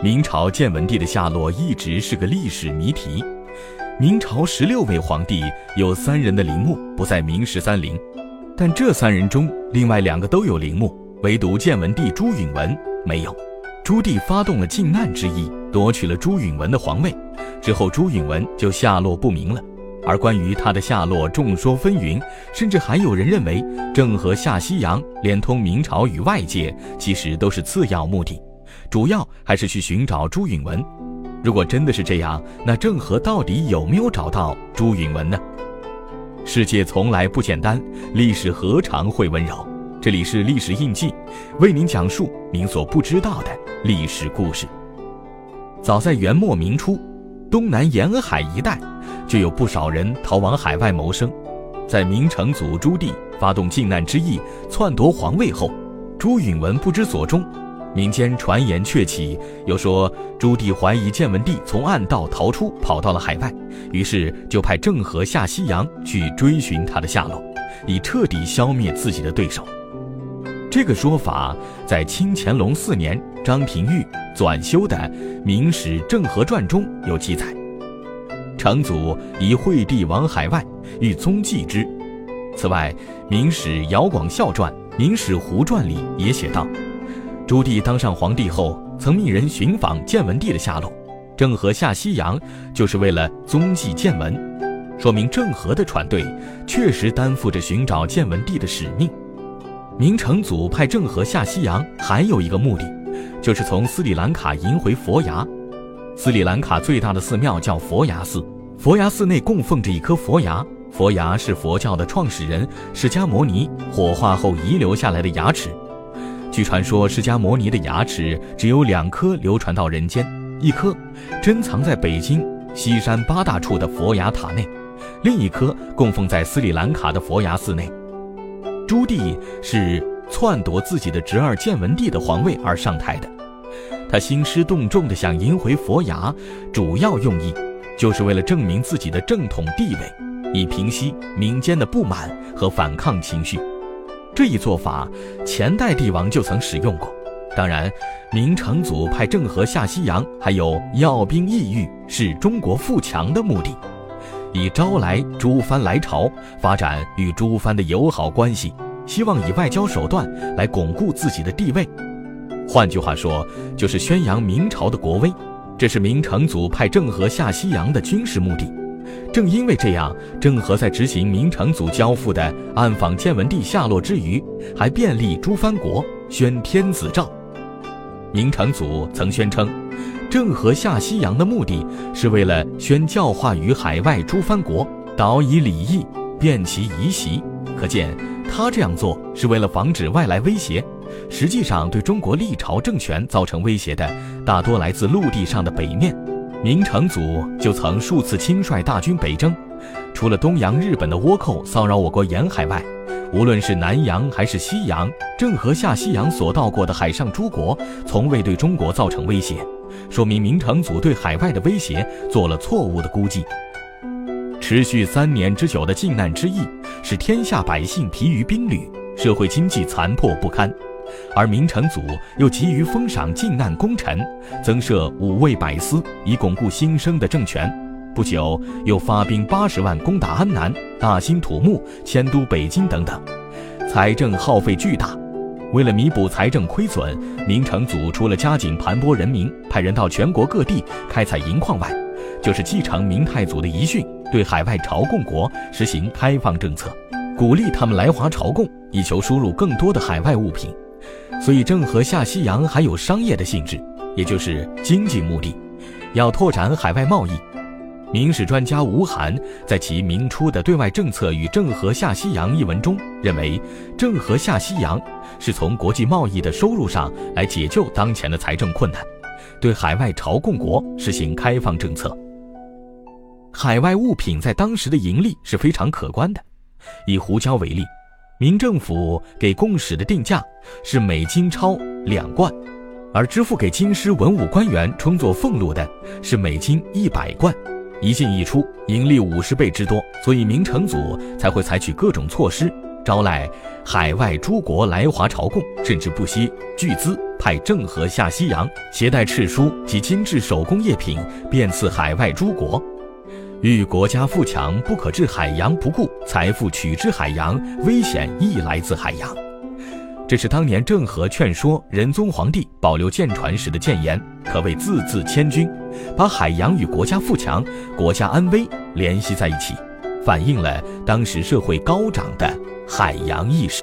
明朝建文帝的下落一直是个历史谜题。明朝十六位皇帝有三人的陵墓不在明十三陵，但这三人中另外两个都有陵墓，唯独建文帝朱允文没有。朱棣发动了靖难之役，夺取了朱允文的皇位，之后朱允文就下落不明了。而关于他的下落，众说纷纭，甚至还有人认为郑和下西洋，连通明朝与外界，其实都是次要目的，主要还是去寻找朱允文。如果真的是这样，那郑和到底有没有找到朱允文呢？世界从来不简单，历史何尝会温柔？这里是历史印记，为您讲述您所不知道的历史故事。早在元末明初，东南沿海一带。就有不少人逃往海外谋生，在明成祖朱棣发动靖难之役篡夺皇位后，朱允文不知所终，民间传言鹊起，有说朱棣怀疑建文帝从暗道逃出，跑到了海外，于是就派郑和下西洋去追寻他的下落，以彻底消灭自己的对手。这个说法在清乾隆四年张廷玉纂修的《明史郑和传》中有记载。成祖以惠帝往海外，欲踪迹之。此外，《明史姚广孝传》《明史胡传》里也写道：朱棣当上皇帝后，曾命人寻访建文帝的下落。郑和下西洋，就是为了踪迹建文，说明郑和的船队确实担负着寻找建文帝的使命。明成祖派郑和下西洋，还有一个目的，就是从斯里兰卡迎回佛牙。斯里兰卡最大的寺庙叫佛牙寺，佛牙寺内供奉着一颗佛牙，佛牙是佛教的创始人释迦牟尼火化后遗留下来的牙齿。据传说，释迦牟尼的牙齿只有两颗流传到人间，一颗珍藏在北京西山八大处的佛牙塔内，另一颗供奉在斯里兰卡的佛牙寺内。朱棣是篡夺自己的侄儿建文帝的皇位而上台的。他兴师动众地想迎回佛牙，主要用意就是为了证明自己的正统地位，以平息民间的不满和反抗情绪。这一做法，前代帝王就曾使用过。当然，明成祖派郑和下西洋，还有要兵抑郁，是中国富强的目的，以招来诸藩来朝，发展与诸藩的友好关系，希望以外交手段来巩固自己的地位。换句话说，就是宣扬明朝的国威，这是明成祖派郑和下西洋的军事目的。正因为这样，郑和在执行明成祖交付的暗访建文帝下落之余，还便利诸藩国宣天子诏。明成祖曾宣称，郑和下西洋的目的是为了宣教化于海外诸藩国，导以礼义，便其夷习。可见，他这样做是为了防止外来威胁。实际上，对中国历朝政权造成威胁的，大多来自陆地上的北面。明成祖就曾数次亲率大军北征，除了东洋日本的倭寇骚扰我国沿海外，无论是南洋还是西洋，郑和下西洋所到过的海上诸国，从未对中国造成威胁，说明明成祖对海外的威胁做了错误的估计。持续三年之久的靖难之役，使天下百姓疲于兵旅，社会经济残破不堪。而明成祖又急于封赏靖难功臣，增设五位百司，以巩固新生的政权。不久，又发兵八十万攻打安南、大兴土木、迁都北京等等，财政耗费巨大。为了弥补财政亏损，明成祖除了加紧盘剥人民，派人到全国各地开采银矿外，就是继承明太祖的遗训，对海外朝贡国实行开放政策，鼓励他们来华朝贡，以求输入更多的海外物品。所以，郑和下西洋还有商业的性质，也就是经济目的，要拓展海外贸易。明史专家吴晗在其明初的对外政策与郑和下西洋一文中认为，郑和下西洋是从国际贸易的收入上来解救当前的财政困难，对海外朝贡国实行开放政策。海外物品在当时的盈利是非常可观的，以胡椒为例。明政府给贡使的定价是每金钞两贯，而支付给京师文武官员充作俸禄的是每金一百贯，一进一出，盈利五十倍之多。所以明成祖才会采取各种措施，招来海外诸国来华朝贡，甚至不惜巨资派郑和下西洋，携带敕书及精致手工业品，遍赐海外诸国。欲国家富强，不可置海洋不顾，财富取之海洋，危险亦来自海洋。这是当年郑和劝说仁宗皇帝保留舰船时的谏言，可谓字字千钧，把海洋与国家富强、国家安危联系在一起，反映了当时社会高涨的海洋意识。